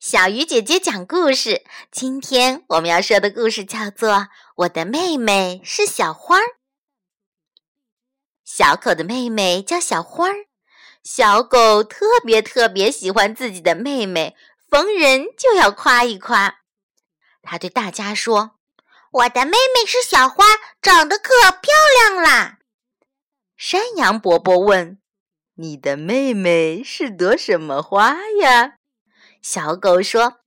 小鱼姐姐讲故事。今天我们要说的故事叫做《我的妹妹是小花儿》。小狗的妹妹叫小花儿，小狗特别特别喜欢自己的妹妹，逢人就要夸一夸。他对大家说：“我的妹妹是小花，长得可漂亮啦。”山羊伯伯问：“你的妹妹是朵什么花呀？”小狗说：“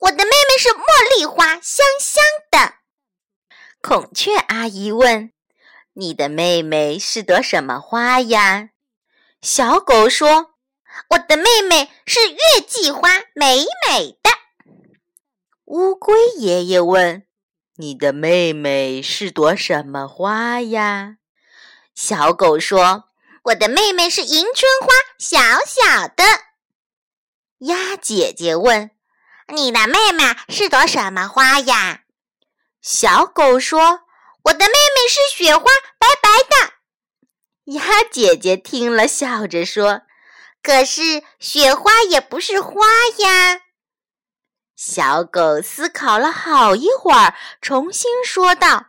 我的妹妹是茉莉花，香香的。”孔雀阿姨问：“你的妹妹是朵什么花呀？”小狗说：“我的妹妹是月季花，美美的。”乌龟爷爷问：“你的妹妹是朵什么花呀？”小狗说：“我的妹妹是迎春花，小小的。”鸭姐姐问：“你的妹妹是朵什么花呀？”小狗说：“我的妹妹是雪花，白白的。”鸭姐姐听了，笑着说：“可是雪花也不是花呀。”小狗思考了好一会儿，重新说道：“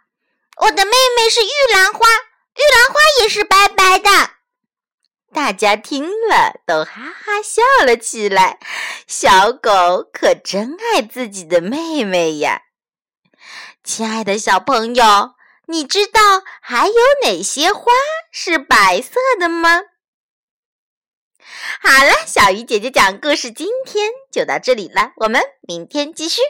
我的妹妹是玉兰花，玉兰花也是白白的。”大家听了都哈哈笑了起来。小狗可真爱自己的妹妹呀！亲爱的小朋友，你知道还有哪些花是白色的吗？好了，小鱼姐姐讲故事，今天就到这里了，我们明天继续。